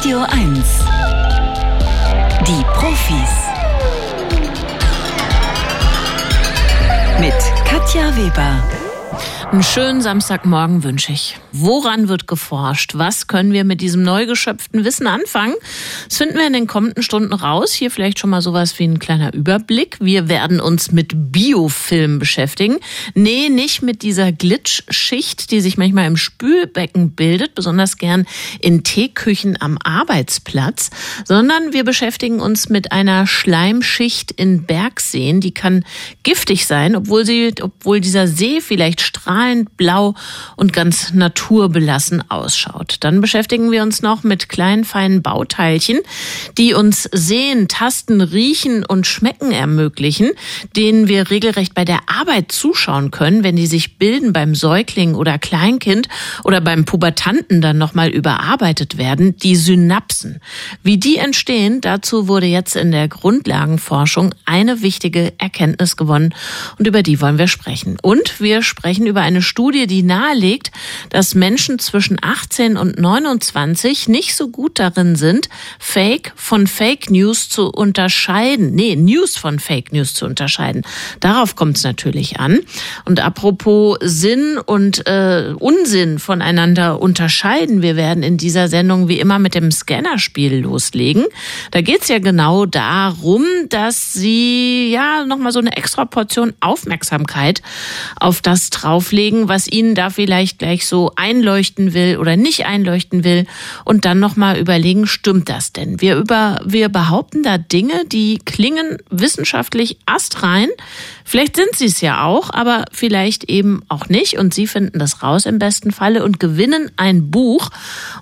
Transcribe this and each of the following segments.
Radio 1. Die Profis. Mit Katja Weber. Einen schönen Samstagmorgen wünsche ich. Woran wird geforscht? Was können wir mit diesem neu geschöpften Wissen anfangen? Das finden wir in den kommenden Stunden raus. Hier vielleicht schon mal sowas wie ein kleiner Überblick. Wir werden uns mit Biofilm beschäftigen. Nee, nicht mit dieser Glitch-Schicht, die sich manchmal im Spülbecken bildet, besonders gern in Teeküchen am Arbeitsplatz, sondern wir beschäftigen uns mit einer Schleimschicht in Bergseen. Die kann giftig sein, obwohl sie, obwohl dieser See vielleicht strahlt strahlend blau und ganz naturbelassen ausschaut. Dann beschäftigen wir uns noch mit kleinen, feinen Bauteilchen, die uns sehen, tasten, riechen und schmecken ermöglichen, denen wir regelrecht bei der Arbeit zuschauen können, wenn die sich bilden beim Säugling oder Kleinkind oder beim Pubertanten dann nochmal überarbeitet werden, die Synapsen. Wie die entstehen, dazu wurde jetzt in der Grundlagenforschung eine wichtige Erkenntnis gewonnen und über die wollen wir sprechen. Und wir sprechen über eine Studie, die nahelegt, dass Menschen zwischen 18 und 29 nicht so gut darin sind, Fake von Fake News zu unterscheiden. Nee, News von Fake News zu unterscheiden. Darauf kommt es natürlich an. Und apropos Sinn und äh, Unsinn voneinander unterscheiden, wir werden in dieser Sendung wie immer mit dem Scannerspiel loslegen. Da geht es ja genau darum, dass Sie ja nochmal so eine extra Portion Aufmerksamkeit auf das drauflegen, was Ihnen da vielleicht gleich so einleuchten will oder nicht einleuchten will und dann nochmal überlegen, stimmt das denn? Wir über, wir behaupten da Dinge, die klingen wissenschaftlich astrein. Vielleicht sind sie es ja auch, aber vielleicht eben auch nicht. Und Sie finden das raus im besten Falle und gewinnen ein Buch.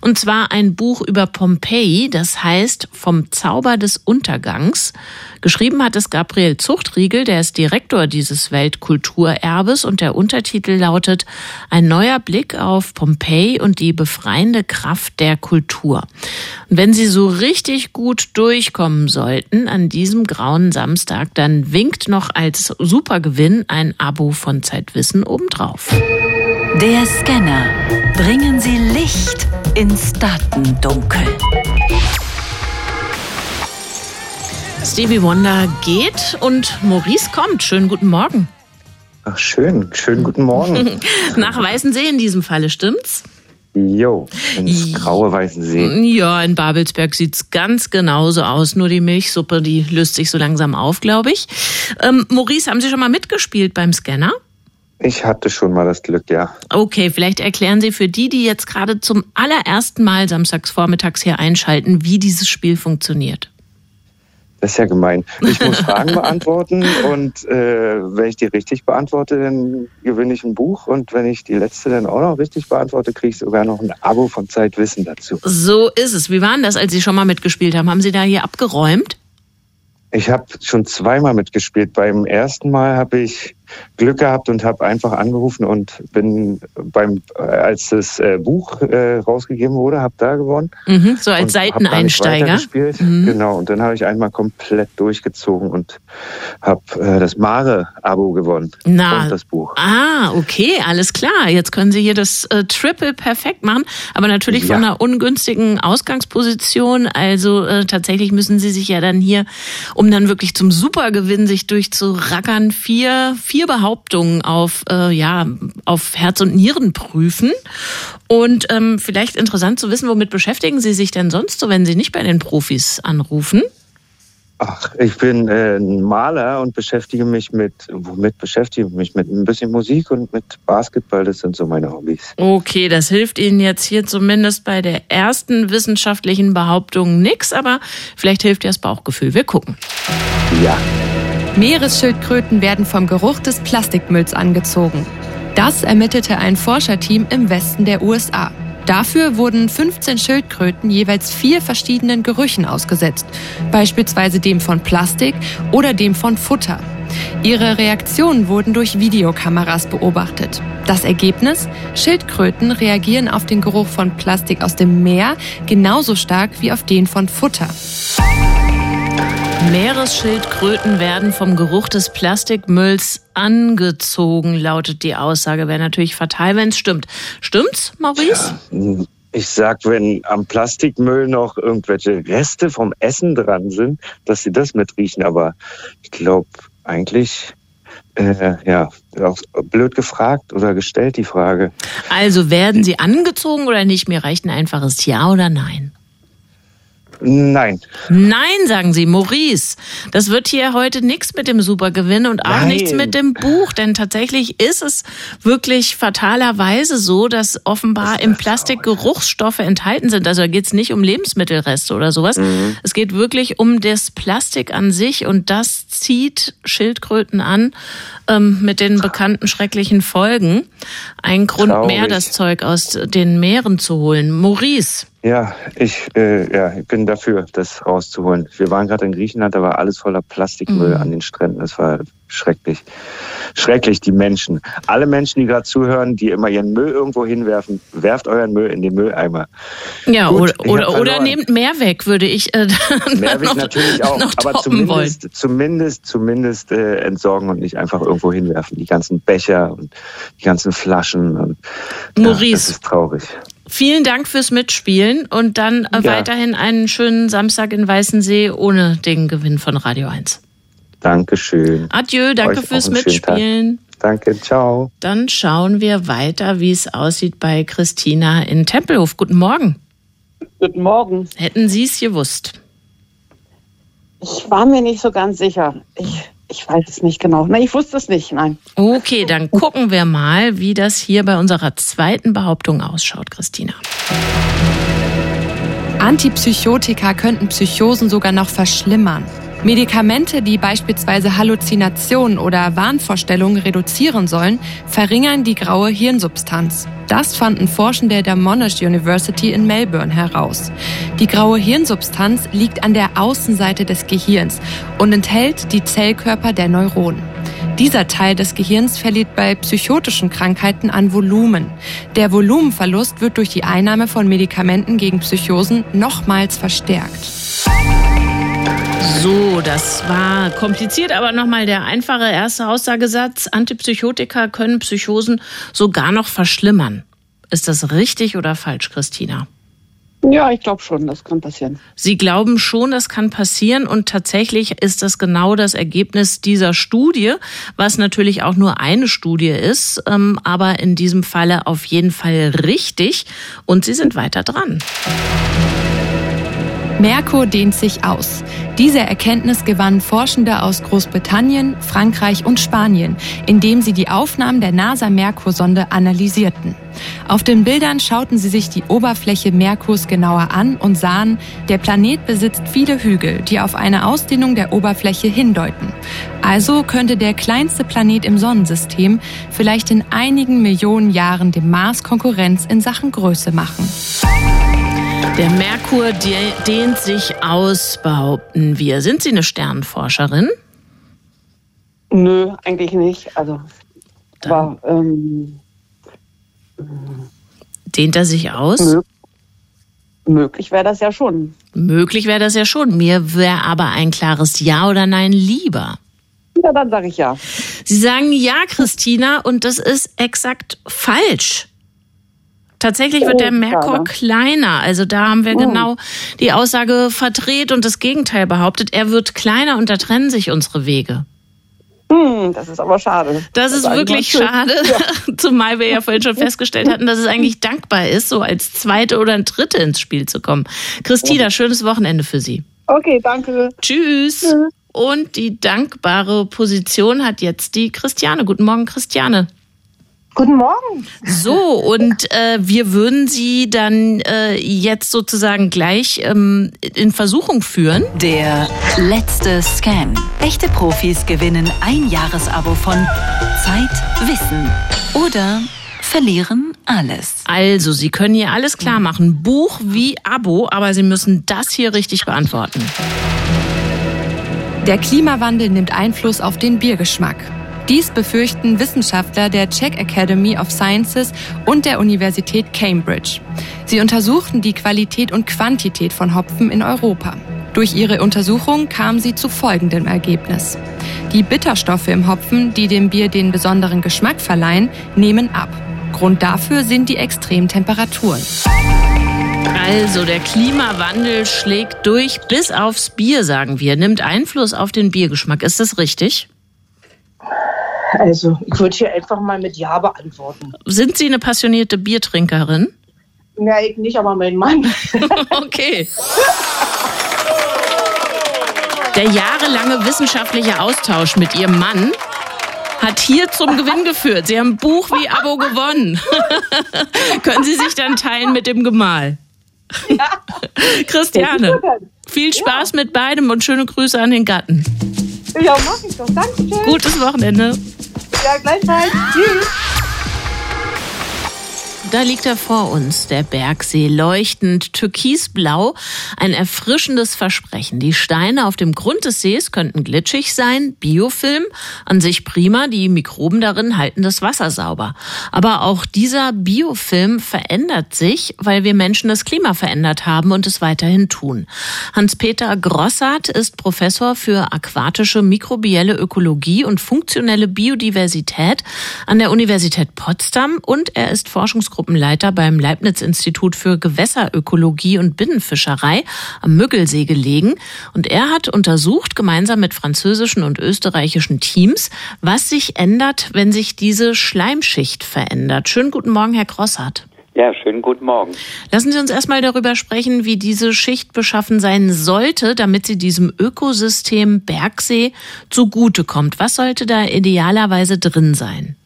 Und zwar ein Buch über Pompeji, das heißt Vom Zauber des Untergangs. Geschrieben hat es Gabriel Zuchtriegel, der ist Direktor dieses Weltkulturerbes und der Untertitel lautet Ein neuer Blick auf Pompeji und die befreiende Kraft der Kultur. Und wenn Sie so richtig gut durchkommen sollten an diesem grauen Samstag, dann winkt noch als Supergewinn ein Abo von Zeitwissen obendrauf. Der Scanner. Bringen Sie Licht ins Datendunkel. Stevie Wonder geht und Maurice kommt. Schönen guten Morgen. Ach, schön. Schönen guten Morgen. Nach Weißensee in diesem Falle, stimmt's? Jo, ins graue Weißensee. Ja, in Babelsberg sieht's ganz genauso aus. Nur die Milchsuppe, die löst sich so langsam auf, glaube ich. Ähm, Maurice, haben Sie schon mal mitgespielt beim Scanner? Ich hatte schon mal das Glück, ja. Okay, vielleicht erklären Sie für die, die jetzt gerade zum allerersten Mal samstags vormittags hier einschalten, wie dieses Spiel funktioniert. Das ist ja gemein. Ich muss Fragen beantworten und äh, wenn ich die richtig beantworte, dann gewinne ich ein Buch und wenn ich die letzte dann auch noch richtig beantworte, kriege ich sogar noch ein Abo von Zeitwissen dazu. So ist es. Wie war denn das, als Sie schon mal mitgespielt haben? Haben Sie da hier abgeräumt? Ich habe schon zweimal mitgespielt. Beim ersten Mal habe ich Glück gehabt und habe einfach angerufen und bin beim, äh, als das äh, Buch äh, rausgegeben wurde, habe da gewonnen. Mhm, so als Seiteneinsteiger. Mhm. Genau, und dann habe ich einmal komplett durchgezogen und habe äh, das Mare-Abo gewonnen. Na, und das Buch. Ah, okay, alles klar. Jetzt können Sie hier das Triple perfekt machen, aber natürlich ja. von einer ungünstigen Ausgangsposition. Also tatsächlich müssen Sie sich ja dann hier, um dann wirklich zum Supergewinn sich durchzurackern, vier, vier vier Behauptungen auf, äh, ja, auf Herz und Nieren prüfen. Und ähm, vielleicht interessant zu wissen, womit beschäftigen Sie sich denn sonst so, wenn Sie nicht bei den Profis anrufen? Ach, ich bin äh, ein Maler und beschäftige mich mit, womit beschäftige ich mich mit ein bisschen Musik und mit Basketball. Das sind so meine Hobbys. Okay, das hilft Ihnen jetzt hier zumindest bei der ersten wissenschaftlichen Behauptung nichts, aber vielleicht hilft ja das Bauchgefühl. Wir gucken. Ja. Meeresschildkröten werden vom Geruch des Plastikmülls angezogen. Das ermittelte ein Forscherteam im Westen der USA. Dafür wurden 15 Schildkröten jeweils vier verschiedenen Gerüchen ausgesetzt, beispielsweise dem von Plastik oder dem von Futter. Ihre Reaktionen wurden durch Videokameras beobachtet. Das Ergebnis? Schildkröten reagieren auf den Geruch von Plastik aus dem Meer genauso stark wie auf den von Futter. Meeresschildkröten werden vom Geruch des Plastikmülls angezogen, lautet die Aussage. Wäre natürlich fatal, wenn es stimmt. Stimmt's, Maurice? Ja, Ich sag, wenn am Plastikmüll noch irgendwelche Reste vom Essen dran sind, dass sie das mitriechen. Aber ich glaube eigentlich, äh, ja, auch blöd gefragt oder gestellt die Frage. Also werden Sie angezogen oder nicht? Mir reicht ein einfaches Ja oder Nein. Nein. Nein, sagen Sie, Maurice. Das wird hier heute nichts mit dem Supergewinn und auch Nein. nichts mit dem Buch, denn tatsächlich ist es wirklich fatalerweise so, dass offenbar im Plastik Geruchsstoffe enthalten sind. Also da geht es nicht um Lebensmittelreste oder sowas. Mhm. Es geht wirklich um das Plastik an sich und das zieht Schildkröten an ähm, mit den bekannten schrecklichen Folgen. Ein Grund Traurig. mehr, das Zeug aus den Meeren zu holen. Maurice. Ja, ich, äh, ja, bin dafür, das rauszuholen. Wir waren gerade in Griechenland, da war alles voller Plastikmüll Mhm. an den Stränden. Das war schrecklich. Schrecklich, die Menschen. Alle Menschen, die gerade zuhören, die immer ihren Müll irgendwo hinwerfen, werft euren Müll in den Mülleimer. Ja, Gut, oder, oder, oder nehmt mehr weg, würde ich äh, Mehrweg noch, natürlich auch, aber toppen wollen. zumindest, zumindest, zumindest äh, entsorgen und nicht einfach irgendwo hinwerfen. Die ganzen Becher und die ganzen Flaschen. Und, ja, Maurice. das ist traurig. Vielen Dank fürs Mitspielen und dann äh, Ja. weiterhin einen schönen Samstag in Weißensee ohne den Gewinn von Radio 1. Dankeschön. Adieu, danke Euch fürs. Mitspielen. Danke, ciao. Dann schauen wir weiter, wie es aussieht bei Christina in Tempelhof. Guten Morgen. Guten Morgen. Hätten Sie es gewusst? Ich war mir nicht so ganz sicher. Ich, ich weiß es nicht genau. Nein, ich wusste es nicht. Nein. Okay, dann gucken wir mal, wie das hier bei unserer zweiten Behauptung ausschaut, Christina. Antipsychotika könnten Psychosen sogar noch verschlimmern. Medikamente, die beispielsweise Halluzinationen oder Wahnvorstellungen reduzieren sollen, verringern die graue Hirnsubstanz. Das fanden Forschende der Monash University in Melbourne heraus. Die graue Hirnsubstanz liegt an der Außenseite des Gehirns und enthält die Zellkörper der Neuronen. Dieser Teil des Gehirns verliert bei psychotischen Krankheiten an Volumen. Der Volumenverlust wird durch die Einnahme von Medikamenten gegen Psychosen nochmals verstärkt. So, das war kompliziert, aber nochmal der einfache erste Aussagesatz. Antipsychotika können Psychosen sogar noch verschlimmern. Ist das richtig oder falsch, Christina? Ja, ich glaube schon, das kann passieren. Sie glauben schon, das kann passieren und tatsächlich ist das genau das Ergebnis dieser Studie, was natürlich auch nur eine Studie ist, ähm, aber in diesem Falle auf jeden Fall richtig und Sie sind weiter dran. Merkur dehnt sich aus. Diese Erkenntnis gewannen Forschende aus Großbritannien, Frankreich und Spanien, indem sie die Aufnahmen der NASA-Merkur-Sonde analysierten. Auf den Bildern schauten sie sich die Oberfläche Merkurs genauer an und sahen, der Planet besitzt viele Hügel, die auf eine Ausdehnung der Oberfläche hindeuten. Also könnte der kleinste Planet im Sonnensystem vielleicht in einigen Millionen Jahren dem Mars Konkurrenz in Sachen Größe machen. Der Merkur de- dehnt sich aus, behaupten wir. Sind Sie eine Sternenforscherin? Nö, eigentlich nicht. Also, Dann aber ähm, dehnt er sich aus? mö möglich wäre das ja schon. Möglich wäre das ja schon. Mir wäre aber ein klares Ja oder Nein lieber. Ja, dann sage ich ja. Sie sagen ja, Christina, und das ist exakt falsch. Tatsächlich wird Oh, der Merkur schade. kleiner. Also da haben wir Oh. genau die Aussage verdreht und das Gegenteil behauptet. Er wird kleiner und da trennen sich unsere Wege. Hm, das ist aber schade. Das ist sag ich wirklich schade, zumal wir ja vorhin schon festgestellt hatten, dass es eigentlich dankbar ist, so als zweite oder ein dritte ins Spiel zu kommen. Christina, schönes Wochenende für Sie. Okay, danke. Tschüss. Und die dankbare Position hat jetzt die Christiane. Guten Morgen, Christiane. Guten Morgen. So, und äh, wir würden Sie dann äh, jetzt sozusagen gleich ähm, in Versuchung führen. Der letzte Scan. Echte Profis gewinnen ein Jahresabo von Zeit, Wissen oder verlieren alles. Also, Sie können hier alles klar machen. Buch wie Abo, aber Sie müssen das hier richtig beantworten. Der Klimawandel nimmt Einfluss auf den Biergeschmack. Dies befürchten Wissenschaftler der Czech Academy of Sciences und der Universität Cambridge. Sie untersuchten die Qualität und Quantität von Hopfen in Europa. Durch ihre Untersuchung kamen sie zu folgendem Ergebnis. Die Bitterstoffe im Hopfen, die dem Bier den besonderen Geschmack verleihen, nehmen ab. Grund dafür sind die extremen Temperaturen. Also der Klimawandel schlägt durch bis aufs Bier, sagen wir, nimmt Einfluss auf den Biergeschmack. Ist das richtig? Also, ich würde hier einfach mal mit Ja beantworten. Sind Sie eine passionierte Biertrinkerin? Ja, ich nicht, aber mein Mann. okay. Der jahrelange wissenschaftliche Austausch mit Ihrem Mann hat hier zum Gewinn geführt. Sie haben Buch wie Abo gewonnen. Können Sie sich dann teilen mit dem Gemahl? Ja. Christiane, viel Spaß ja. mit beidem und schöne Grüße an den Gatten. Ja, mach ich doch. Dankeschön. Gutes Wochenende. Ja, gleichfalls. Tschüss. Da liegt er vor uns, der Bergsee, leuchtend türkisblau, ein erfrischendes Versprechen. Die Steine auf dem Grund des Sees könnten glitschig sein, Biofilm, an sich prima, die Mikroben darin halten das Wasser sauber. Aber auch dieser Biofilm verändert sich, weil wir Menschen das Klima verändert haben und es weiterhin tun. Hans-Peter Grossart ist Professor für aquatische mikrobielle Ökologie und funktionelle Biodiversität an der Universität Potsdam und er ist Forschungsgruppe Forschungsgruppenleiter beim Leibniz-Institut für Gewässerökologie und Binnenfischerei am Müggelsee gelegen. Und er hat untersucht, gemeinsam mit französischen und österreichischen Teams, was sich ändert, wenn sich diese Schleimschicht verändert. Schönen guten Morgen, Herr Grossart. Ja, schönen guten Morgen. Lassen Sie uns erstmal darüber sprechen, wie diese Schicht beschaffen sein sollte, damit sie diesem Ökosystem Bergsee zugutekommt. Was sollte da idealerweise drin sein?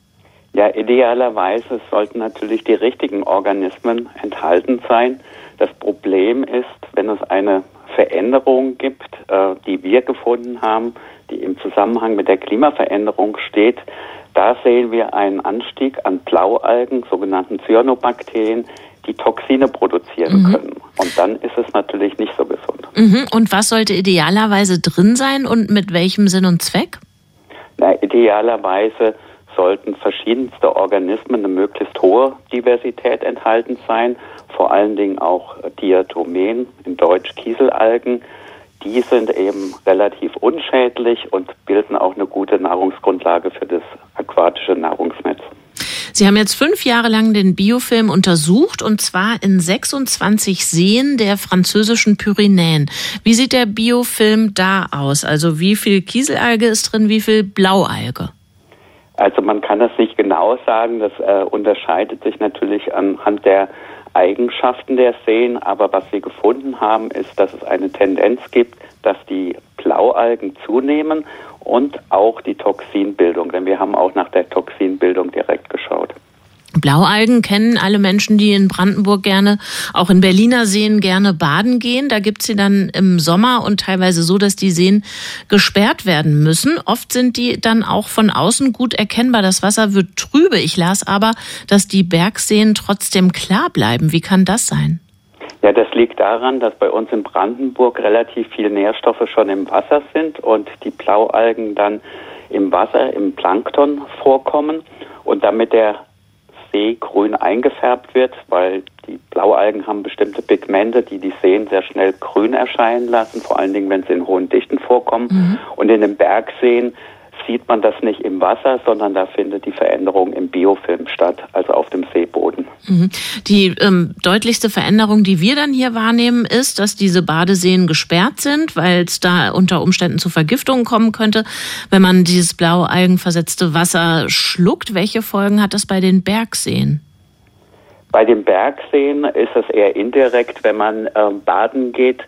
Ja, idealerweise sollten natürlich die richtigen Organismen enthalten sein. Das Problem ist, wenn es eine Veränderung gibt, äh, die wir gefunden haben, die im Zusammenhang mit der Klimaveränderung steht, da sehen wir einen Anstieg an Blaualgen, sogenannten Cyanobakterien, die Toxine produzieren mhm. können. Und dann ist es natürlich nicht so gesund. Mhm. Und was sollte idealerweise drin sein und mit welchem Sinn und Zweck? Na, idealerweise sollten verschiedenste Organismen eine möglichst hohe Diversität enthalten sein, vor allen Dingen auch Diatomen, in Deutsch Kieselalgen. Die sind eben relativ unschädlich und bilden auch eine gute Nahrungsgrundlage für das aquatische Nahrungsnetz. Sie haben jetzt fünf Jahre lang den Biofilm untersucht und zwar in 26 Seen der französischen Pyrenäen. Wie sieht der Biofilm da aus? Also wie viel Kieselalge ist drin, wie viel Blaualge? Also man kann das nicht genau sagen, das äh, unterscheidet sich natürlich anhand der Eigenschaften der Seen, aber was wir gefunden haben, ist, dass es eine Tendenz gibt, dass die Blaualgen zunehmen und auch die Toxinbildung, denn wir haben auch nach der Toxinbildung direkt geschaut. Blaualgen kennen alle Menschen, die in Brandenburg gerne, auch in Berliner Seen gerne baden gehen. Da gibt's sie dann im Sommer und teilweise so, dass die Seen gesperrt werden müssen. Oft sind die dann auch von außen gut erkennbar. Das Wasser wird trübe. Ich las aber, dass die Bergseen trotzdem klar bleiben. Wie kann das sein? Ja, das liegt daran, dass bei uns in Brandenburg relativ viele Nährstoffe schon im Wasser sind und die Blaualgen dann im Wasser, im Plankton vorkommen. Und damit der See grün eingefärbt wird, weil die Blaualgen haben bestimmte Pigmente, die die Seen sehr schnell grün erscheinen lassen, vor allen Dingen, wenn sie in hohen Dichten vorkommen. Mhm. Und in den Bergseen sieht man das nicht im Wasser, sondern da findet die Veränderung im Biofilm statt, also auf dem Seeboden. Mhm. Die ähm, deutlichste Veränderung, die wir dann hier wahrnehmen, ist, dass diese Badeseen gesperrt sind, weil es da unter Umständen zu Vergiftungen kommen könnte, wenn man dieses blaualgenversetzte Wasser schluckt. Welche Folgen hat das bei den Bergseen? Bei den Bergseen ist es eher indirekt, wenn man äh, baden geht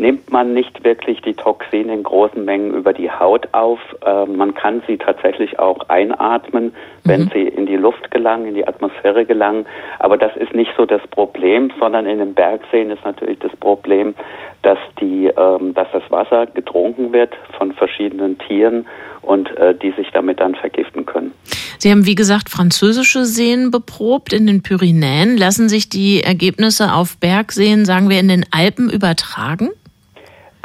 nimmt man nicht wirklich die Toxine in großen Mengen über die Haut auf. Äh, man kann sie tatsächlich auch einatmen, wenn mhm. sie in die Luft gelangen, in die Atmosphäre gelangen. Aber das ist nicht so das Problem, sondern in den Bergseen ist natürlich das Problem, dass die, ähm, dass das Wasser getrunken wird von verschiedenen Tieren und äh, die sich damit dann vergiften können. Sie haben, wie gesagt, französische Seen beprobt in den Pyrenäen. Lassen sich die Ergebnisse auf Bergseen, sagen wir, in den Alpen übertragen?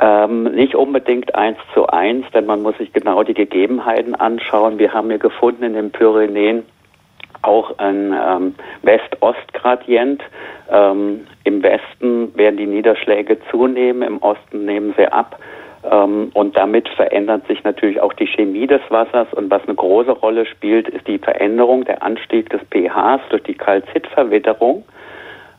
Ähm, nicht unbedingt eins zu eins, denn man muss sich genau die Gegebenheiten anschauen. Wir haben hier gefunden in den Pyrenäen auch ein ähm, West-Ost-Gradient. Ähm, Im Westen werden die Niederschläge zunehmen, im Osten nehmen sie ab. Ähm, und damit verändert sich natürlich auch die Chemie des Wassers. Und was eine große Rolle spielt, ist die Veränderung, der Anstieg des pHs durch die Kalzitverwitterung.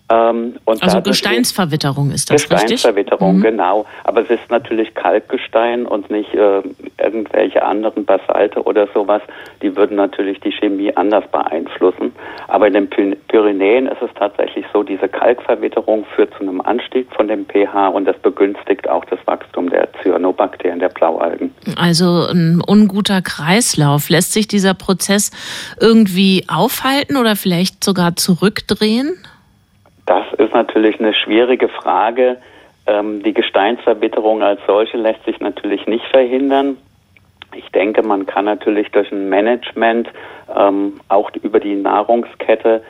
Ähm, also Gesteinsverwitterung ist das Gesteinsverwitterung, richtig? genau. Aber es ist natürlich Kalkgestein und nicht äh, irgendwelche anderen Basalte oder sowas. Die würden natürlich die Chemie anders beeinflussen. Aber in den Pyrenäen ist es tatsächlich so, diese Kalkverwitterung führt zu einem Anstieg von dem pH und das begünstigt auch das Wachstum der Cyanobakterien, der Blaualgen. Also ein unguter Kreislauf. Lässt sich dieser Prozess irgendwie aufhalten oder vielleicht sogar zurückdrehen? Das ist natürlich eine schwierige Frage. Ähm, die Gesteinsverbitterung als solche lässt sich natürlich nicht verhindern. Ich denke, man kann natürlich durch ein Management ähm, auch über die Nahrungskette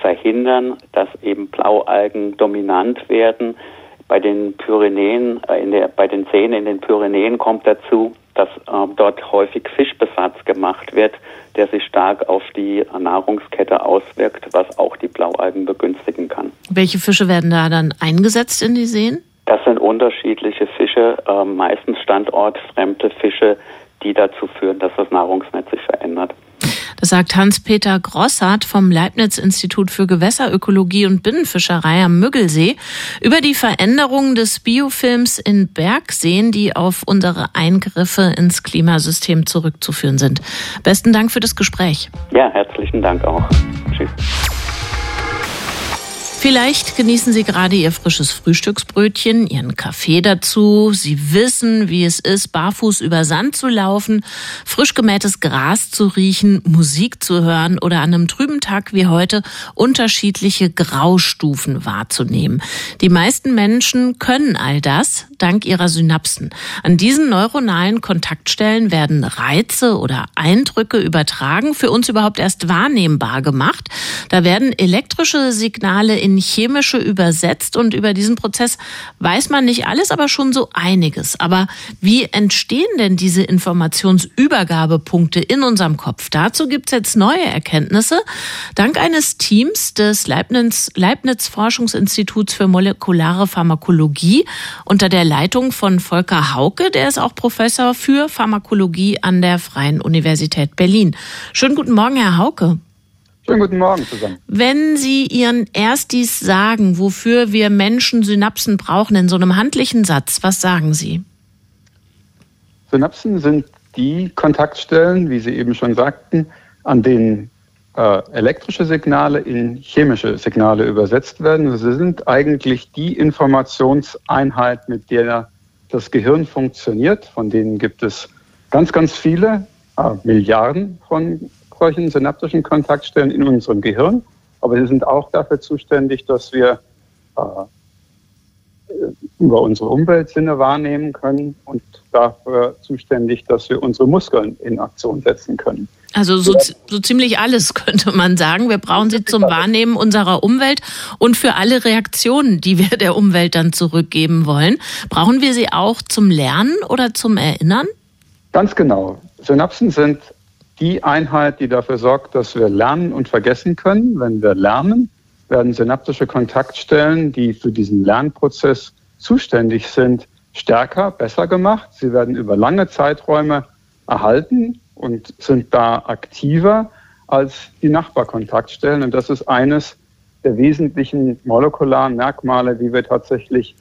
verhindern, dass eben Blaualgen dominant werden. Bei den Pyrenäen, äh, der, bei den Seen in den Pyrenäen kommt dazu, dass äh, dort häufig Fischbesatz gemacht wird, der sich stark auf die Nahrungskette auswirkt, was auch die Blaualgen begünstigen kann. Welche Fische werden da dann eingesetzt in die Seen? Das sind unterschiedliche Fische, äh, meistens standortfremde Fische, die dazu führen, dass das Nahrungsnetz sich verändert. Das sagt Hans-Peter Grossart vom Leibniz-Institut für Gewässerökologie und Binnenfischerei am Müggelsee über die Veränderungen des Biofilms in Bergseen, die auf unsere Eingriffe ins Klimasystem zurückzuführen sind. Besten Dank für das Gespräch. Ja, herzlichen Dank auch. Tschüss. Vielleicht genießen Sie gerade Ihr frisches Frühstücksbrötchen, Ihren Kaffee dazu. Sie wissen, wie es ist, barfuß über Sand zu laufen, frisch gemähtes Gras zu riechen, Musik zu hören oder an einem trüben Tag wie heute unterschiedliche Graustufen wahrzunehmen. Die meisten Menschen können all das dank ihrer Synapsen. An diesen neuronalen Kontaktstellen werden Reize oder Eindrücke übertragen, für uns überhaupt erst wahrnehmbar gemacht. Da werden elektrische Signale in in chemische übersetzt und über diesen Prozess weiß man nicht alles, aber schon so einiges. Aber wie entstehen denn diese Informationsübergabepunkte in unserem Kopf? Dazu gibt es jetzt neue Erkenntnisse. Dank eines Teams des Leibniz, Leibniz Forschungsinstituts für molekulare Pharmakologie unter der Leitung von Volker Hauke, der ist auch Professor für Pharmakologie an der Freien Universität Berlin. Schönen guten Morgen, Herr Hauke. Schönen guten Morgen zusammen. Wenn Sie Ihren Erstis sagen, wofür wir Menschen Synapsen brauchen, in so einem handlichen Satz, was sagen Sie? Synapsen sind die Kontaktstellen, wie Sie eben schon sagten, an denen äh, elektrische Signale in chemische Signale übersetzt werden. Sie sind eigentlich die Informationseinheit, mit der das Gehirn funktioniert. Von denen gibt es ganz, ganz viele, äh, Milliarden von solchen synaptischen Kontaktstellen in unserem Gehirn, aber sie sind auch dafür zuständig, dass wir äh, über unsere Umweltsinne wahrnehmen können und dafür zuständig, dass wir unsere Muskeln in Aktion setzen können. Also so, so ziemlich alles könnte man sagen. Wir brauchen sie zum Wahrnehmen unserer Umwelt und für alle Reaktionen, die wir der Umwelt dann zurückgeben wollen. Brauchen wir sie auch zum Lernen oder zum Erinnern? Ganz genau. Synapsen sind die Einheit, die dafür sorgt, dass wir lernen und vergessen können. Wenn wir lernen, werden synaptische Kontaktstellen, die für diesen Lernprozess zuständig sind, stärker, besser gemacht. Sie werden über lange Zeiträume erhalten und sind da aktiver als die Nachbarkontaktstellen. Und das ist eines der wesentlichen molekularen Merkmale, die wir tatsächlich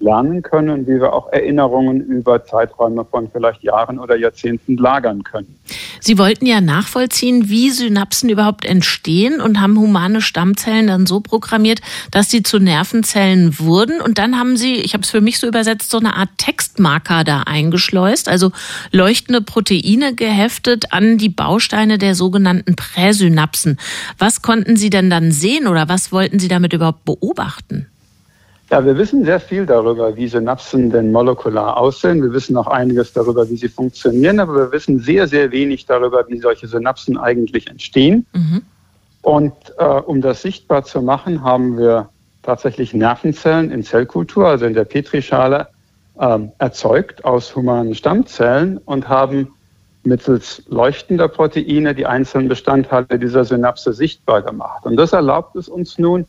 lernen können, wie wir auch Erinnerungen über Zeiträume von vielleicht Jahren oder Jahrzehnten lagern können. Sie wollten ja nachvollziehen, wie Synapsen überhaupt entstehen und haben humane Stammzellen dann so programmiert, dass sie zu Nervenzellen wurden. Und dann haben Sie, ich habe es für mich so übersetzt, so eine Art Textmarker da eingeschleust, also leuchtende Proteine geheftet an die Bausteine der sogenannten Präsynapsen. Was konnten Sie denn dann sehen oder was wollten Sie damit überhaupt beobachten? Ja, wir wissen sehr viel darüber, wie Synapsen denn molekular aussehen. Wir wissen auch einiges darüber, wie sie funktionieren, aber wir wissen sehr, sehr wenig darüber, wie solche Synapsen eigentlich entstehen. Mhm. Und äh, um das sichtbar zu machen, haben wir tatsächlich Nervenzellen in Zellkultur, also in der Petrischale, äh, erzeugt aus humanen Stammzellen und haben mittels leuchtender Proteine die einzelnen Bestandteile dieser Synapse sichtbar gemacht. Und das erlaubt es uns nun,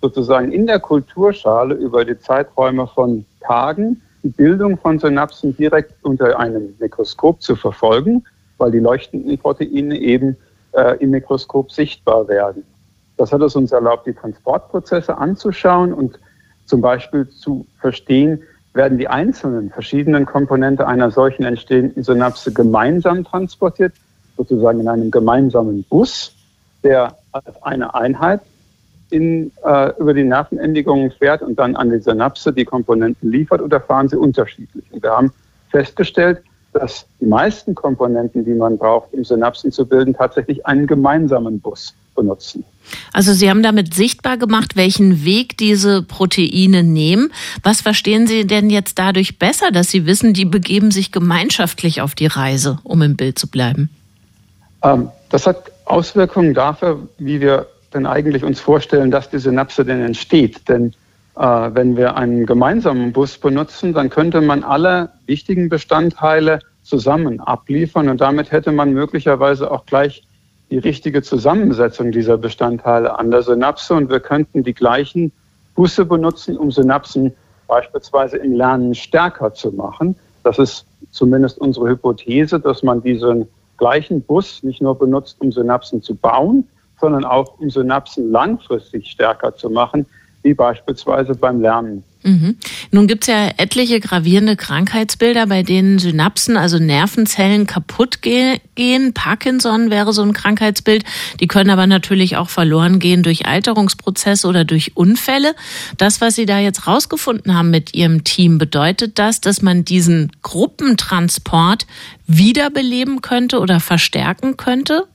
sozusagen in der Kulturschale über die Zeiträume von Tagen die Bildung von Synapsen direkt unter einem Mikroskop zu verfolgen, weil die leuchtenden Proteine eben äh, im Mikroskop sichtbar werden. Das hat es uns erlaubt, die Transportprozesse anzuschauen und zum Beispiel zu verstehen, werden die einzelnen verschiedenen Komponente einer solchen entstehenden Synapse gemeinsam transportiert, sozusagen in einem gemeinsamen Bus, der als eine Einheit in, äh, über die Nervenendigungen fährt und dann an die Synapse die Komponenten liefert oder fahren sie unterschiedlich. Und wir haben festgestellt, dass die meisten Komponenten, die man braucht, um Synapsen zu bilden, tatsächlich einen gemeinsamen Bus benutzen. Also Sie haben damit sichtbar gemacht, welchen Weg diese Proteine nehmen. Was verstehen Sie denn jetzt dadurch besser, dass Sie wissen, die begeben sich gemeinschaftlich auf die Reise, um im Bild zu bleiben? Ähm, das hat Auswirkungen dafür, wie wir denn eigentlich uns vorstellen, dass die Synapse denn entsteht. Denn äh, wenn wir einen gemeinsamen Bus benutzen, dann könnte man alle wichtigen Bestandteile zusammen abliefern und damit hätte man möglicherweise auch gleich die richtige Zusammensetzung dieser Bestandteile an der Synapse und wir könnten die gleichen Busse benutzen, um Synapsen beispielsweise im Lernen stärker zu machen. Das ist zumindest unsere Hypothese, dass man diesen gleichen Bus nicht nur benutzt, um Synapsen zu bauen, sondern auch um Synapsen langfristig stärker zu machen, wie beispielsweise beim Lernen. Mhm. Nun gibt es ja etliche gravierende Krankheitsbilder, bei denen Synapsen, also Nervenzellen, kaputt gehen. Parkinson wäre so ein Krankheitsbild. Die können aber natürlich auch verloren gehen durch Alterungsprozesse oder durch Unfälle. Das, was Sie da jetzt rausgefunden haben mit Ihrem Team, bedeutet das, dass man diesen Gruppentransport wiederbeleben könnte oder verstärken könnte?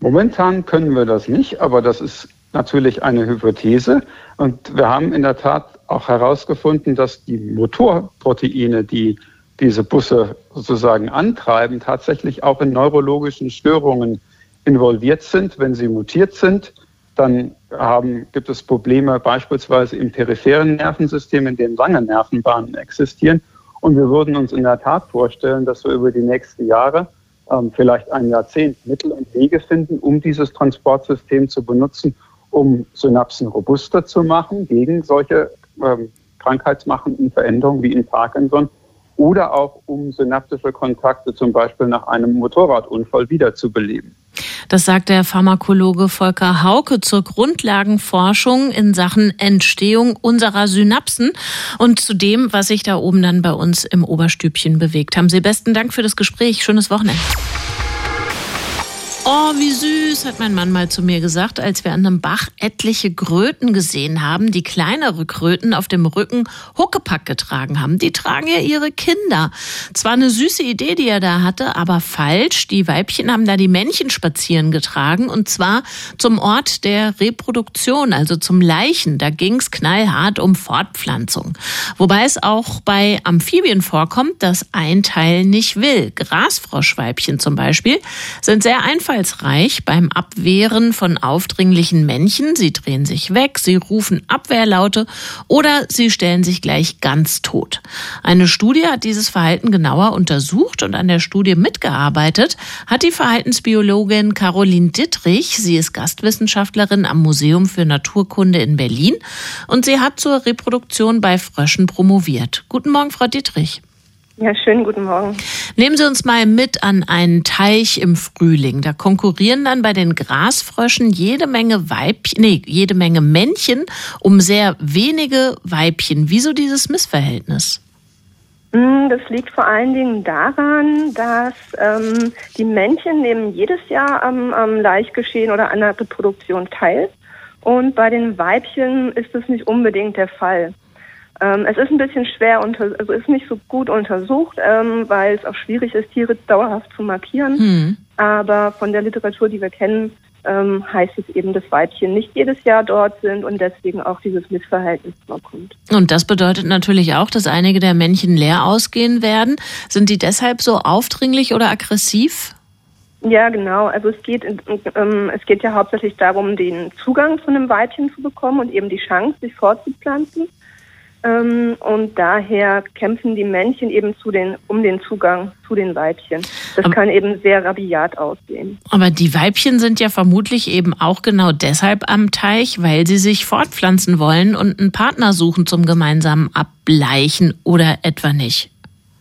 Momentan können wir das nicht, aber das ist natürlich eine Hypothese. Und wir haben in der Tat auch herausgefunden, dass die Motorproteine, die diese Busse sozusagen antreiben, tatsächlich auch in neurologischen Störungen involviert sind. Wenn sie mutiert sind, dann haben, gibt es Probleme beispielsweise im peripheren Nervensystem, in dem lange Nervenbahnen existieren. Und wir würden uns in der Tat vorstellen, dass wir über die nächsten Jahre vielleicht ein Jahrzehnt Mittel und Wege finden, um dieses Transportsystem zu benutzen, um Synapsen robuster zu machen gegen solche ähm, krankheitsmachenden Veränderungen wie in Parkinson oder auch um synaptische Kontakte zum Beispiel nach einem Motorradunfall wiederzubeleben. Das sagt der Pharmakologe Volker Hauke zur Grundlagenforschung in Sachen Entstehung unserer Synapsen und zu dem, was sich da oben dann bei uns im Oberstübchen bewegt. Haben Sie besten Dank für das Gespräch. Schönes Wochenende. Oh, wie süß, hat mein Mann mal zu mir gesagt, als wir an einem Bach etliche Kröten gesehen haben, die kleinere Kröten auf dem Rücken Huckepack getragen haben. Die tragen ja ihre Kinder. Zwar eine süße Idee, die er da hatte, aber falsch. Die Weibchen haben da die Männchen spazieren getragen und zwar zum Ort der Reproduktion, also zum Leichen. Da ging's knallhart um Fortpflanzung. Wobei es auch bei Amphibien vorkommt, dass ein Teil nicht will. Grasfroschweibchen zum Beispiel sind sehr einfach einfallsreich beim Abwehren von aufdringlichen Männchen. Sie drehen sich weg, sie rufen Abwehrlaute oder sie stellen sich gleich ganz tot. Eine Studie hat dieses Verhalten genauer untersucht und an der Studie mitgearbeitet hat die Verhaltensbiologin Caroline Dittrich. Sie ist Gastwissenschaftlerin am Museum für Naturkunde in Berlin und sie hat zur Reproduktion bei Fröschen promoviert. Guten Morgen, Frau Dittrich. Ja, schönen guten Morgen. Nehmen Sie uns mal mit an einen Teich im Frühling. Da konkurrieren dann bei den Grasfröschen jede Menge Weibchen, nee, jede Menge Männchen um sehr wenige Weibchen. Wieso dieses Missverhältnis? Hm, das liegt vor allen Dingen daran, dass ähm, die Männchen nehmen jedes Jahr am, am Laichgeschehen oder an der Reproduktion teil. Und bei den Weibchen ist das nicht unbedingt der Fall. Ähm, es ist ein bisschen schwer, unter, also ist nicht so gut untersucht, ähm, weil es auch schwierig ist, Tiere dauerhaft zu markieren. Hm. Aber von der Literatur, die wir kennen, ähm, heißt es eben, dass Weibchen nicht jedes Jahr dort sind und deswegen auch dieses Missverhältnis vorkommt. Und das bedeutet natürlich auch, dass einige der Männchen leer ausgehen werden. Sind die deshalb so aufdringlich oder aggressiv? Ja, genau. Also es geht, ähm, es geht ja hauptsächlich darum, den Zugang zu einem Weibchen zu bekommen und eben die Chance, sich fortzupflanzen. Ähm, und daher kämpfen die Männchen eben zu den, um den Zugang zu den Weibchen. Das aber, kann eben sehr rabiat aussehen. Aber die Weibchen sind ja vermutlich eben auch genau deshalb am Teich, weil sie sich fortpflanzen wollen und einen Partner suchen zum gemeinsamen Ableichen oder etwa nicht?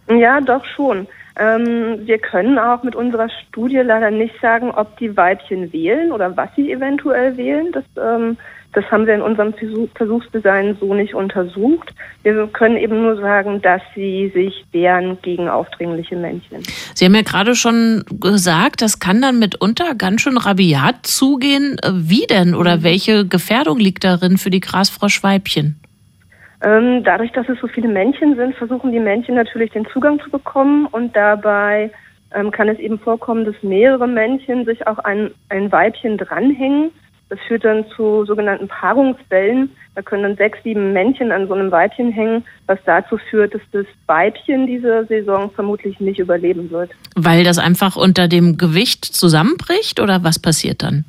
Ja, doch schon. Ähm, wir können auch mit unserer Studie leider nicht sagen, ob die Weibchen wählen oder was sie eventuell wählen. Das, ähm, das haben wir in unserem Versuch, Versuchsdesign so nicht untersucht. Wir können eben nur sagen, dass sie sich wehren gegen aufdringliche Männchen. Sie haben ja gerade schon gesagt, das kann dann mitunter ganz schön rabiat zugehen. Wie denn oder mhm. welche Gefährdung liegt darin für die Grasfroschweibchen? Ähm, dadurch, dass es so viele Männchen sind, versuchen die Männchen natürlich den Zugang zu bekommen und dabei ähm, kann es eben vorkommen, dass mehrere Männchen sich auch ein, ein Weibchen dranhängen. Das führt dann zu sogenannten Paarungswellen. Da können dann sechs, sieben Männchen an so einem Weibchen hängen, was dazu führt, dass das Weibchen diese Saison vermutlich nicht überleben wird. Weil das einfach unter dem Gewicht zusammenbricht oder was passiert dann?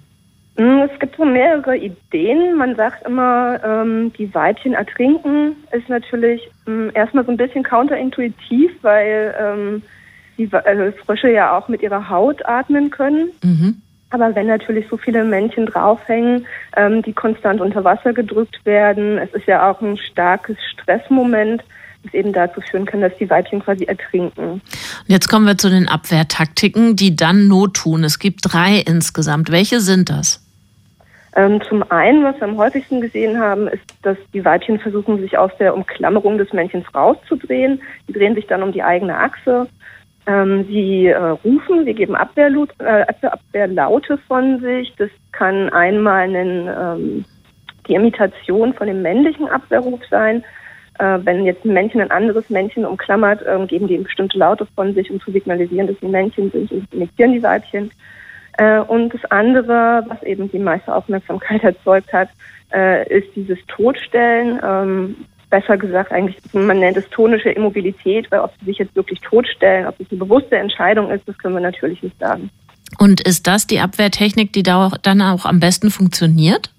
Hm, es gibt so mehrere Ideen. Man sagt immer, ähm, die Weibchen ertrinken ist natürlich ähm, erstmal so ein bisschen counterintuitiv, weil ähm, die äh, Frösche ja auch mit ihrer Haut atmen können. Mhm. Aber wenn natürlich so viele Männchen draufhängen, ähm, die konstant unter Wasser gedrückt werden, es ist ja auch ein starkes Stressmoment, das eben dazu führen kann, dass die Weibchen quasi ertrinken. Jetzt kommen wir zu den Abwehrtaktiken, die dann Not tun. Es gibt drei insgesamt. Welche sind das? Ähm, zum einen, was wir am häufigsten gesehen haben, ist, dass die Weibchen versuchen, sich aus der Umklammerung des Männchens rauszudrehen. Die drehen sich dann um die eigene Achse. Ähm, sie äh, rufen, sie geben äh, Abwehrlaute von sich. Das kann einmal einen, ähm, die Imitation von dem männlichen Abwehrruf sein. Äh, wenn jetzt ein Männchen ein anderes Männchen umklammert, ähm, geben die bestimmte Laute von sich, um zu signalisieren, dass sie Männchen sind und imitieren die Weibchen. Äh, und das andere, was eben die meiste Aufmerksamkeit erzeugt hat, äh, ist dieses Totstellen. Ähm, besser gesagt eigentlich, man nennt es tonische Immobilität, weil ob sie sich jetzt wirklich totstellen, ob es eine bewusste Entscheidung ist, das können wir natürlich nicht sagen. Und ist das die Abwehrtechnik, die da auch, dann auch am besten funktioniert?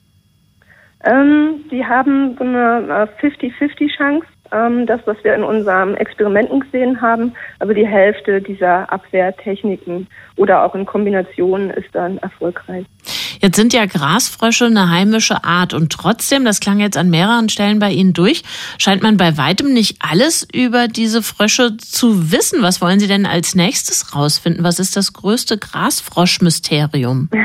Ähm, die haben so eine 50-50 Chance ähm, das, was wir in unseren Experimenten gesehen haben. Aber die Hälfte dieser Abwehrtechniken oder auch in Kombination ist dann erfolgreich. Jetzt sind ja Grasfrösche eine heimische Art und trotzdem, das klang jetzt an mehreren Stellen bei Ihnen durch, scheint man bei weitem nicht alles über diese Frösche zu wissen. Was wollen Sie denn als nächstes rausfinden? Was ist das größte Grasfrosch-Mysterium?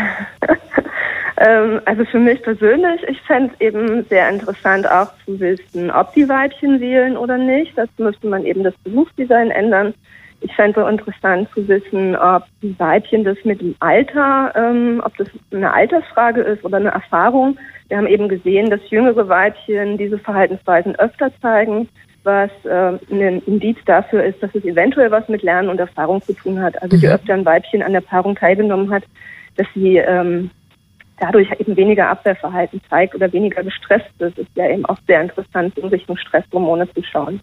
Ähm, also für mich persönlich, ich fände es eben sehr interessant auch zu wissen, ob die Weibchen wählen oder nicht. Dazu müsste man eben das Berufsdesign ändern. Ich fände es interessant zu wissen, ob die Weibchen das mit dem Alter, ähm, ob das eine Altersfrage ist oder eine Erfahrung. Wir haben eben gesehen, dass jüngere Weibchen diese Verhaltensweisen öfter zeigen, was äh, ein Indiz dafür ist, dass es eventuell was mit Lernen und Erfahrung zu tun hat. Also je mhm. öfter ein Weibchen an der Paarung teilgenommen hat, dass sie ähm, dadurch eben weniger Abwehrverhalten zeigt oder weniger gestresst ist, ist ja eben auch sehr interessant, in Richtung Stresshormone zu schauen.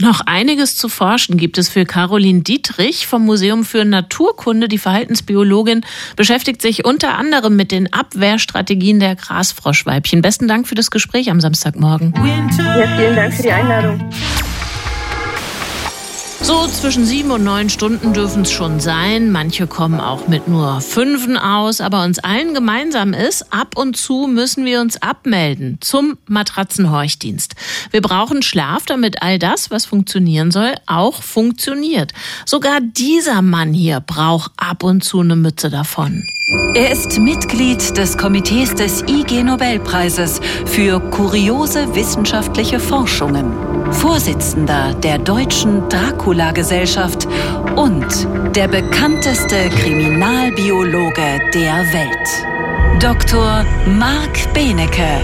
Noch einiges zu forschen gibt es für Caroline Dietrich vom Museum für Naturkunde. Die Verhaltensbiologin beschäftigt sich unter anderem mit den Abwehrstrategien der Grasfroschweibchen. Besten Dank für das Gespräch am Samstagmorgen. Ja, vielen Dank für die Einladung. So zwischen sieben und neun Stunden dürfen es schon sein. Manche kommen auch mit nur fünfen aus. Aber uns allen gemeinsam ist, ab und zu müssen wir uns abmelden zum Matratzenhorchdienst. Wir brauchen Schlaf, damit all das, was funktionieren soll, auch funktioniert. Sogar dieser Mann hier braucht ab und zu eine Mütze davon. Er ist Mitglied des Komitees des IG Nobelpreises für kuriose wissenschaftliche Forschungen, Vorsitzender der Deutschen Dracula-Gesellschaft und der bekannteste Kriminalbiologe der Welt. Dr. Marc Benecke,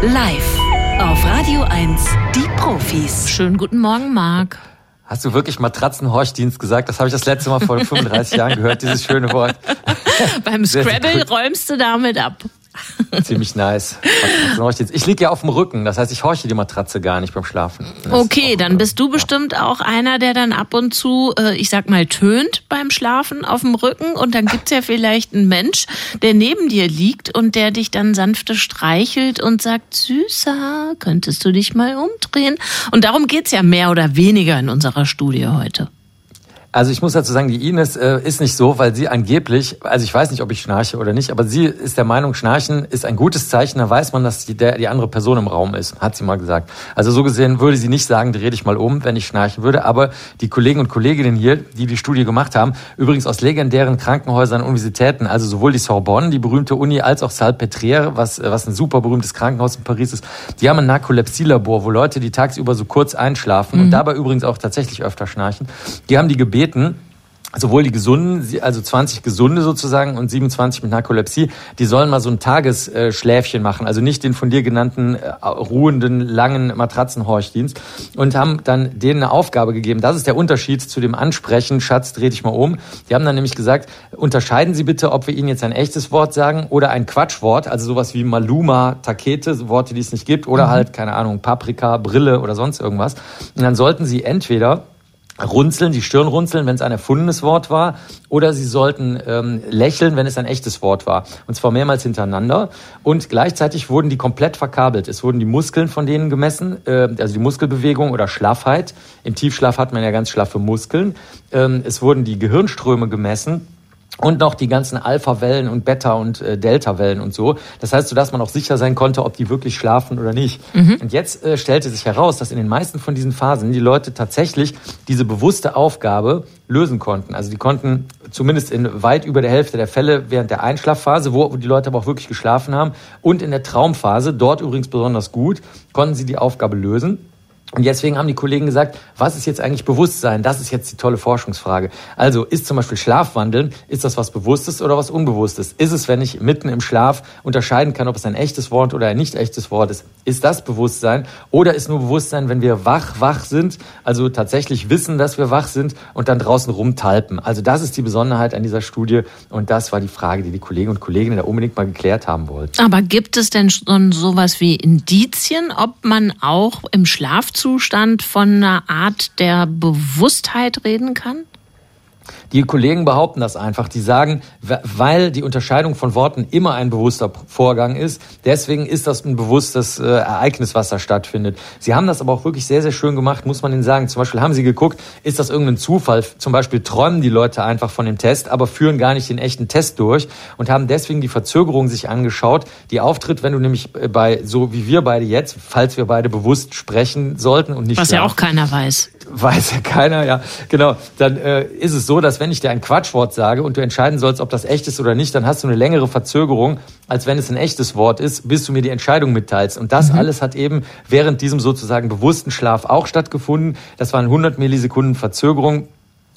live auf Radio 1, die Profis. Schönen guten Morgen, Marc. Hast du wirklich Matratzenhorchdienst gesagt? Das habe ich das letzte Mal vor 35 Jahren gehört, dieses schöne Wort. Beim Scrabble räumst du damit ab. Ziemlich nice. Ich liege ja auf dem Rücken, das heißt, ich horche die Matratze gar nicht beim Schlafen. Das okay, dann bist du bestimmt auch einer, der dann ab und zu, äh, ich sag mal, tönt beim Schlafen auf dem Rücken und dann gibt's ja vielleicht einen Mensch, der neben dir liegt und der dich dann sanfte streichelt und sagt, Süßer, könntest du dich mal umdrehen? Und darum geht's ja mehr oder weniger in unserer Studie heute. Also ich muss dazu sagen, die Ines äh, ist nicht so, weil sie angeblich, also ich weiß nicht, ob ich schnarche oder nicht, aber sie ist der Meinung, Schnarchen ist ein gutes Zeichen, da weiß man, dass die, der, die andere Person im Raum ist, hat sie mal gesagt. Also so gesehen würde sie nicht sagen, dreh dich mal um, wenn ich schnarchen würde, aber die Kollegen und Kolleginnen hier, die die Studie gemacht haben, übrigens aus legendären Krankenhäusern und Universitäten, also sowohl die Sorbonne, die berühmte Uni, als auch Salpêtrière, was, was ein super berühmtes Krankenhaus in Paris ist, die haben ein Narkolepsie-Labor, wo Leute, die tagsüber so kurz einschlafen mhm. und dabei übrigens auch tatsächlich öfter schnarchen, die haben die gebeten, gebeten, sowohl die gesunden, also 20 gesunde sozusagen und 27 mit Narkolepsie, die sollen mal so ein Tagesschläfchen machen, also nicht den von dir genannten äh, ruhenden langen Matratzenhorchdienst und haben dann denen eine Aufgabe gegeben. Das ist der Unterschied zu dem Ansprechen, Schatz, dreh dich mal um. Die haben dann nämlich gesagt, unterscheiden Sie bitte, ob wir Ihnen jetzt ein echtes Wort sagen oder ein Quatschwort, also sowas wie Maluma, Takete, Worte, die es nicht gibt, oder mhm. halt, keine Ahnung, Paprika, Brille oder sonst irgendwas. Und dann sollten Sie entweder runzeln, die Stirn runzeln, wenn es ein erfundenes Wort war, oder sie sollten ähm, lächeln, wenn es ein echtes Wort war. Und zwar mehrmals hintereinander. Und gleichzeitig wurden die komplett verkabelt. Es wurden die Muskeln von denen gemessen, äh, also die Muskelbewegung oder Schlaffheit. Im Tiefschlaf hat man ja ganz schlaffe Muskeln. Ähm, es wurden die Gehirnströme gemessen und noch die ganzen Alpha-Wellen und Beta- und äh, Delta-Wellen und so. Das heißt, so dass man auch sicher sein konnte, ob die wirklich schlafen oder nicht. Mhm. Und jetzt äh, stellte sich heraus, dass in den meisten von diesen Phasen die Leute tatsächlich diese bewusste Aufgabe lösen konnten. Also die konnten zumindest in weit über der Hälfte der Fälle während der Einschlafphase, wo die Leute aber auch wirklich geschlafen haben, und in der Traumphase, dort übrigens besonders gut, konnten sie die Aufgabe lösen. Und deswegen haben die Kollegen gesagt, was ist jetzt eigentlich Bewusstsein? Das ist jetzt die tolle Forschungsfrage. Also ist zum Beispiel Schlafwandeln, ist das was Bewusstes oder was Unbewusstes? Ist es, wenn ich mitten im Schlaf unterscheiden kann, ob es ein echtes Wort oder ein nicht echtes Wort ist? Ist das Bewusstsein? Oder ist nur Bewusstsein, wenn wir wach, wach sind, also tatsächlich wissen, dass wir wach sind und dann draußen rumtalpen? Also das ist die Besonderheit an dieser Studie und das war die Frage, die die Kollegen und Kolleginnen da unbedingt mal geklärt haben wollten. Aber gibt es denn schon sowas wie Indizien, ob man auch im Schlaf Zustand von einer Art der Bewusstheit reden kann? Die Kollegen behaupten das einfach. Die sagen, weil die Unterscheidung von Worten immer ein bewusster Vorgang ist, deswegen ist das ein bewusstes äh, Ereignis, was da stattfindet. Sie haben das aber auch wirklich sehr, sehr schön gemacht, muss man Ihnen sagen. Zum Beispiel haben Sie geguckt, ist das irgendein Zufall? Zum Beispiel träumen die Leute einfach von dem Test, aber führen gar nicht den echten Test durch und haben deswegen die Verzögerung sich angeschaut, die auftritt, wenn du nämlich äh, bei, so wie wir beide jetzt, falls wir beide bewusst sprechen sollten und nicht Was ja auch keiner weiß. Weiß ja keiner, ja, genau. Dann äh, ist es so, dass wenn ich dir ein Quatschwort sage und du entscheiden sollst, ob das echt ist oder nicht, dann hast du eine längere Verzögerung, als wenn es ein echtes Wort ist, bis du mir die Entscheidung mitteilst. Und das mhm. alles hat eben während diesem sozusagen bewussten Schlaf auch stattgefunden. Das waren 100 Millisekunden Verzögerung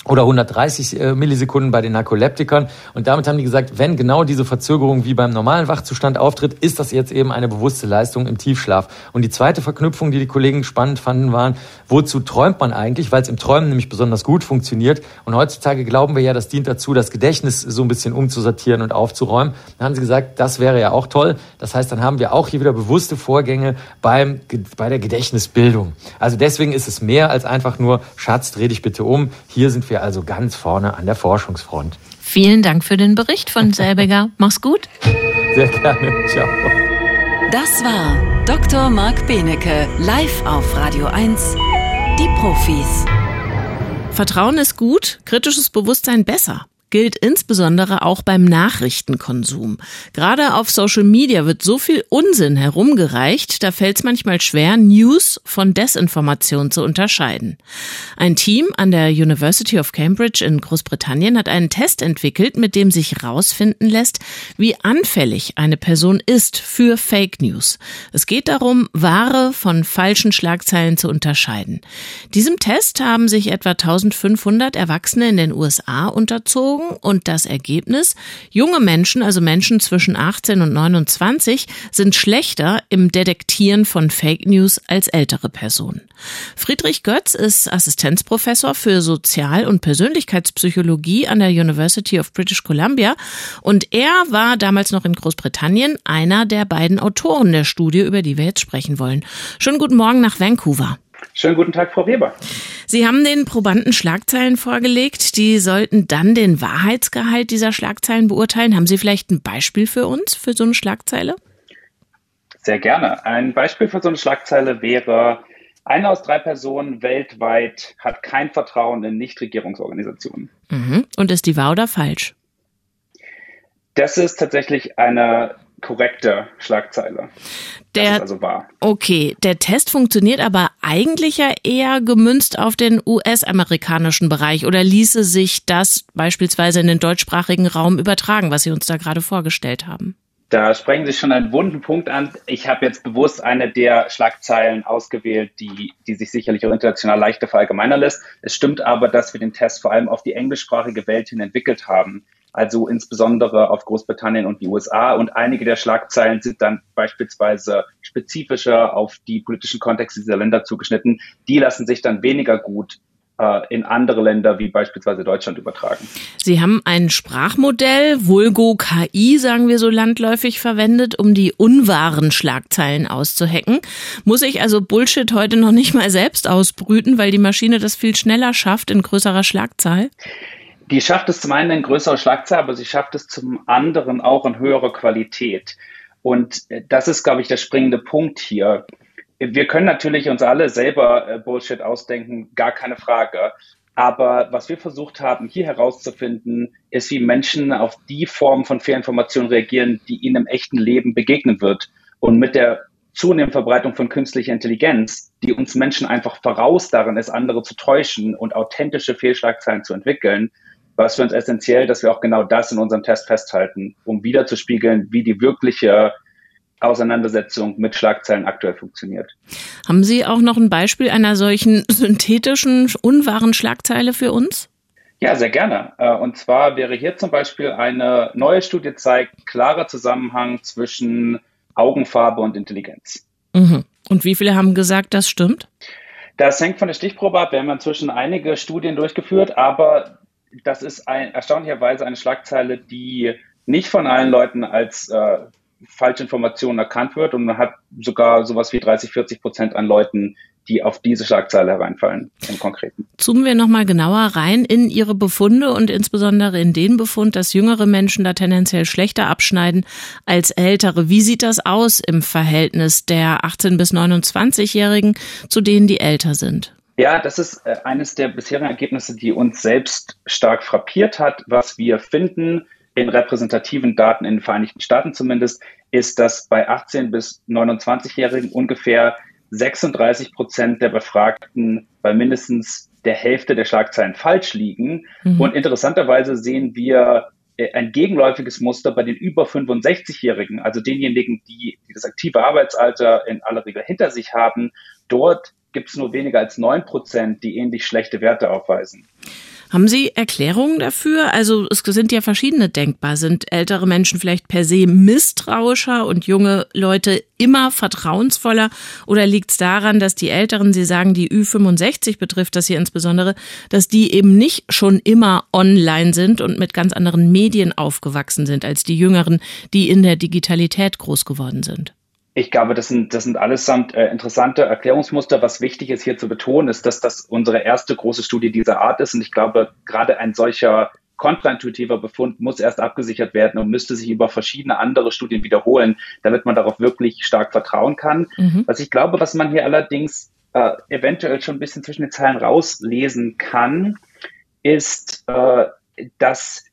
oder 130 äh, Millisekunden bei den Narkoleptikern. Und damit haben die gesagt, wenn genau diese Verzögerung wie beim normalen Wachzustand auftritt, ist das jetzt eben eine bewusste Leistung im Tiefschlaf. Und die zweite Verknüpfung, die die Kollegen spannend fanden, waren, wozu träumt man eigentlich? Weil es im Träumen nämlich besonders gut funktioniert. Und heutzutage glauben wir ja, das dient dazu, das Gedächtnis so ein bisschen umzusortieren und aufzuräumen. Dann haben sie gesagt, das wäre ja auch toll. Das heißt, dann haben wir auch hier wieder bewusste Vorgänge beim, bei der Gedächtnisbildung. Also deswegen ist es mehr als einfach nur, Schatz, dreh dich bitte um. Hier sind wir wir also ganz vorne an der Forschungsfront. Vielen Dank für den Bericht von Selbiger. Mach's gut. Sehr gerne. Ciao. Das war Dr. Marc Benecke live auf Radio 1. Die Profis. Vertrauen ist gut, kritisches Bewusstsein besser gilt insbesondere auch beim Nachrichtenkonsum. Gerade auf Social Media wird so viel Unsinn herumgereicht, da fällt es manchmal schwer, News von Desinformation zu unterscheiden. Ein Team an der University of Cambridge in Großbritannien hat einen Test entwickelt, mit dem sich herausfinden lässt, wie anfällig eine Person ist für Fake News. Es geht darum, wahre von falschen Schlagzeilen zu unterscheiden. Diesem Test haben sich etwa 1500 Erwachsene in den USA unterzogen Untersuchung und das Ergebnis, junge Menschen, also Menschen zwischen 18 und 29, sind schlechter im Detektieren von Fake News als ältere Personen. Friedrich Götz ist Assistenzprofessor für Sozial- und Persönlichkeitspsychologie an der University of British Columbia und er war damals noch in Großbritannien einer der beiden Autoren der Studie, über die wir jetzt sprechen wollen. Schönen guten Morgen nach Vancouver. Schönen guten Tag, Frau Weber. Sie haben den Probanden Schlagzeilen vorgelegt. Die sollten dann den Wahrheitsgehalt dieser Schlagzeilen beurteilen. Haben Sie vielleicht ein Beispiel für uns, für so eine Schlagzeile? Sehr gerne. Ein Beispiel für so eine Schlagzeile wäre, Eine aus drei Personen weltweit hat kein Vertrauen in Nichtregierungsorganisationen. Mhm. Und ist die wahr oder falsch? Das ist tatsächlich eine korrekte Schlagzeile. Der, also wahr. Okay, der Test funktioniert aber eigentlich ja eher gemünzt auf den US-amerikanischen Bereich oder ließe sich das beispielsweise in den deutschsprachigen Raum übertragen, was Sie uns da gerade vorgestellt haben? Da sprechen Sie schon einen wunden Punkt an. Ich habe jetzt bewusst eine der Schlagzeilen ausgewählt, die, die sich sicherlich auch international leichter verallgemeinern lässt. Es stimmt aber, dass wir den Test vor allem auf die englischsprachige Welt hin entwickelt haben also insbesondere auf Großbritannien und die USA. Und einige der Schlagzeilen sind dann beispielsweise spezifischer auf die politischen Kontexte dieser Länder zugeschnitten. Die lassen sich dann weniger gut in andere Länder wie beispielsweise Deutschland übertragen. Sie haben ein Sprachmodell, Vulgo KI, sagen wir so landläufig, verwendet, um die unwahren Schlagzeilen auszuhacken. Muss ich also Bullshit heute noch nicht mal selbst ausbrüten, weil die Maschine das viel schneller schafft in größerer Schlagzahl? die schafft es zum einen in größerer Schlagzahl, aber sie schafft es zum anderen auch in höherer Qualität. Und äh, das ist, glaube ich, der springende Punkt hier. Wir können natürlich uns alle selber äh, Bullshit ausdenken, gar keine Frage. Aber was wir versucht haben, hier herauszufinden, ist, wie Menschen auf die Form von Fehlinformation reagieren, die ihnen im echten Leben begegnen wird. Und mit der zunehmenden Verbreitung von künstlicher Intelligenz, die uns Menschen einfach voraus darin ist, andere zu täuschen und authentische Fehlschlagzeilen zu entwickeln, war es für uns essentiell, dass wir auch genau das in unserem Test festhalten, um wiederzuspiegeln, wie die wirkliche Auseinandersetzung mit Schlagzeilen aktuell funktioniert. Haben Sie auch noch ein Beispiel einer solchen synthetischen, unwahren Schlagzeile für uns? Ja, sehr gerne. Äh, und zwar wäre hier zum Beispiel eine neue Studie zeigt, klarer Zusammenhang zwischen Augenfarbe und Intelligenz. Mhm. Und wie viele haben gesagt, das stimmt? Das hängt von der Stichprobe ab. Wir haben inzwischen einige Studien durchgeführt, aber das ist ein, erstaunlicherweise eine Schlagzeile, die nicht von allen Leuten als äh, Falschinformation erkannt wird und man hat sogar sowas wie 30, 40 Prozent an Leuten, die auf diese Schlagzeile hereinfallen im Konkreten. Zoomen wir nochmal genauer rein in Ihre Befunde und insbesondere in den Befund, dass jüngere Menschen da tendenziell schlechter abschneiden als ältere. Wie sieht das aus im Verhältnis der 18 bis 29-Jährigen zu denen, die älter sind? Ja, das ist äh, eines der bisherigen Ergebnisse, die uns selbst stark frappiert hat. Was wir finden in repräsentativen Daten in den Vereinigten Staaten zumindest, ist, dass bei 18 bis 29-Jährigen ungefähr 36 Prozent der Befragten bei mindestens der Hälfte der Schlagzeilen falsch liegen. Mhm. Und interessanterweise sehen wir äh, ein gegenläufiges Muster bei den über 65-Jährigen, also denjenigen, die, die das aktive Arbeitsalter in aller Regel hinter sich haben. Dort gibt es nur weniger als 9 Prozent, die ähnlich schlechte Werte aufweisen. Haben Sie Erklärungen dafür? Also es sind ja verschiedene denkbar. Sind ältere Menschen vielleicht per se misstrauischer und junge Leute immer vertrauensvoller? Oder liegt es daran, dass die Älteren, Sie sagen, die Ü65 betrifft das hier insbesondere, dass die eben nicht schon immer online sind und mit ganz anderen Medien aufgewachsen sind als die Jüngeren, die in der Digitalität groß geworden sind? Ich glaube, das sind, das sind allesamt äh, interessante Erklärungsmuster. Was wichtig ist hier zu betonen, ist, dass das unsere erste große Studie dieser Art ist. Und ich glaube, gerade ein solcher kontraintuitiver Befund muss erst abgesichert werden und müsste sich über verschiedene andere Studien wiederholen, damit man darauf wirklich stark vertrauen kann. Mhm. Was ich glaube, was man hier allerdings äh, eventuell schon ein bisschen zwischen den Zeilen rauslesen kann, ist, äh, dass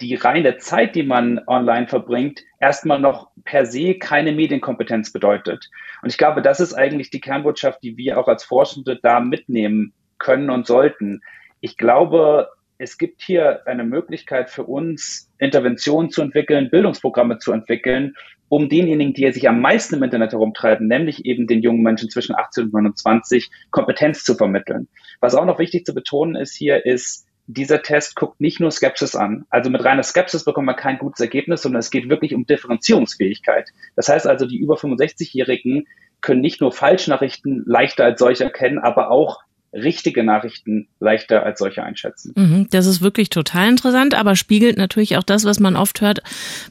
die reine Zeit, die man online verbringt, erstmal noch per se keine Medienkompetenz bedeutet. Und ich glaube, das ist eigentlich die Kernbotschaft, die wir auch als Forschende da mitnehmen können und sollten. Ich glaube, es gibt hier eine Möglichkeit für uns, Interventionen zu entwickeln, Bildungsprogramme zu entwickeln, um denjenigen, die sich am meisten im Internet herumtreiben, nämlich eben den jungen Menschen zwischen 18 und 29, Kompetenz zu vermitteln. Was auch noch wichtig zu betonen ist hier, ist, dieser Test guckt nicht nur Skepsis an. Also mit reiner Skepsis bekommt man kein gutes Ergebnis, sondern es geht wirklich um Differenzierungsfähigkeit. Das heißt also, die über 65-Jährigen können nicht nur Falschnachrichten leichter als solche erkennen, aber auch richtige Nachrichten leichter als solche einschätzen. Mhm, das ist wirklich total interessant, aber spiegelt natürlich auch das, was man oft hört,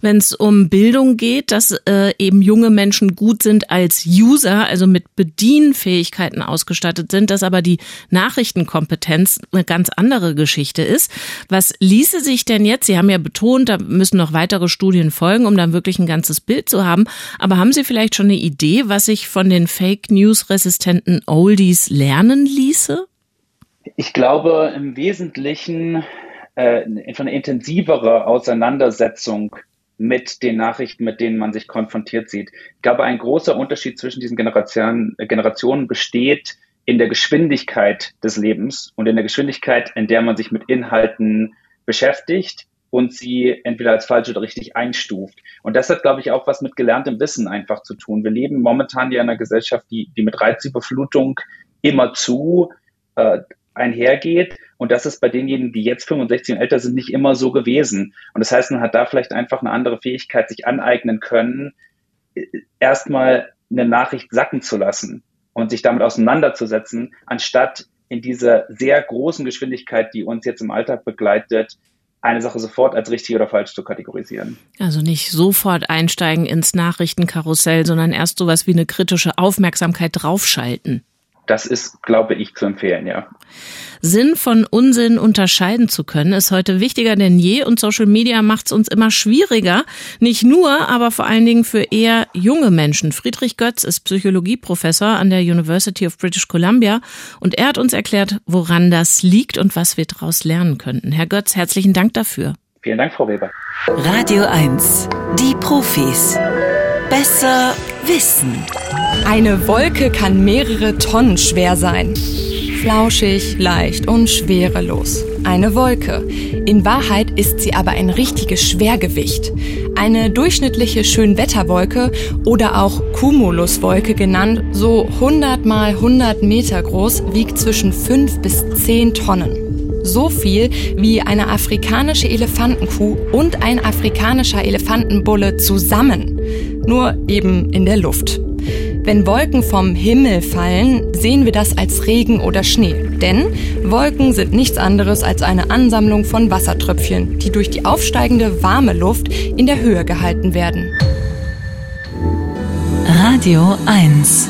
wenn es um Bildung geht, dass äh, eben junge Menschen gut sind als User, also mit Bedienfähigkeiten ausgestattet sind, dass aber die Nachrichtenkompetenz eine ganz andere Geschichte ist. Was ließe sich denn jetzt, Sie haben ja betont, da müssen noch weitere Studien folgen, um dann wirklich ein ganzes Bild zu haben, aber haben Sie vielleicht schon eine Idee, was sich von den Fake News resistenten Oldies lernen ließe? Ich glaube im Wesentlichen äh, von einer intensivere Auseinandersetzung mit den Nachrichten, mit denen man sich konfrontiert sieht. Ich glaube, ein großer Unterschied zwischen diesen Generationen, äh, Generationen besteht in der Geschwindigkeit des Lebens und in der Geschwindigkeit, in der man sich mit Inhalten beschäftigt und sie entweder als falsch oder richtig einstuft. Und das hat, glaube ich, auch was mit gelerntem Wissen einfach zu tun. Wir leben momentan ja in einer Gesellschaft, die, die mit Reizüberflutung immer zu äh, einhergeht. Und das ist bei denjenigen, die jetzt 65 und älter sind, nicht immer so gewesen. Und das heißt, man hat da vielleicht einfach eine andere Fähigkeit sich aneignen können, erstmal eine Nachricht sacken zu lassen und sich damit auseinanderzusetzen, anstatt in dieser sehr großen Geschwindigkeit, die uns jetzt im Alltag begleitet, eine Sache sofort als richtig oder falsch zu kategorisieren. Also nicht sofort einsteigen ins Nachrichtenkarussell, sondern erst sowas wie eine kritische Aufmerksamkeit draufschalten das ist, glaube ich, zu empfehlen, ja. Sinn von Unsinn unterscheiden zu können, ist heute wichtiger denn je und Social Media macht es uns immer schwieriger. Nicht nur, aber vor allen Dingen für eher junge Menschen. Friedrich Götz ist Psychologieprofessor an der University of British Columbia und er hat uns erklärt, woran das liegt und was wir daraus lernen könnten. Herr Götz, herzlichen Dank dafür. Vielen Dank, Frau Weber. Radio 1, die Profis. Besser wissen. Eine Wolke kann mehrere Tonnen schwer sein. Flauschig, leicht und schwerelos. Eine Wolke. In Wahrheit ist sie aber ein richtiges Schwergewicht. Eine durchschnittliche Schönwetterwolke oder auch Cumuluswolke genannt, so 100 mal 100 Meter groß, wiegt zwischen 5 bis 10 Tonnen. So viel wie eine afrikanische Elefantenkuh und ein afrikanischer Elefantenbulle zusammen. Nur eben in der Luft. Wenn Wolken vom Himmel fallen, sehen wir das als Regen oder Schnee. Denn Wolken sind nichts anderes als eine Ansammlung von Wassertröpfchen, die durch die aufsteigende warme Luft in der Höhe gehalten werden. Radio 1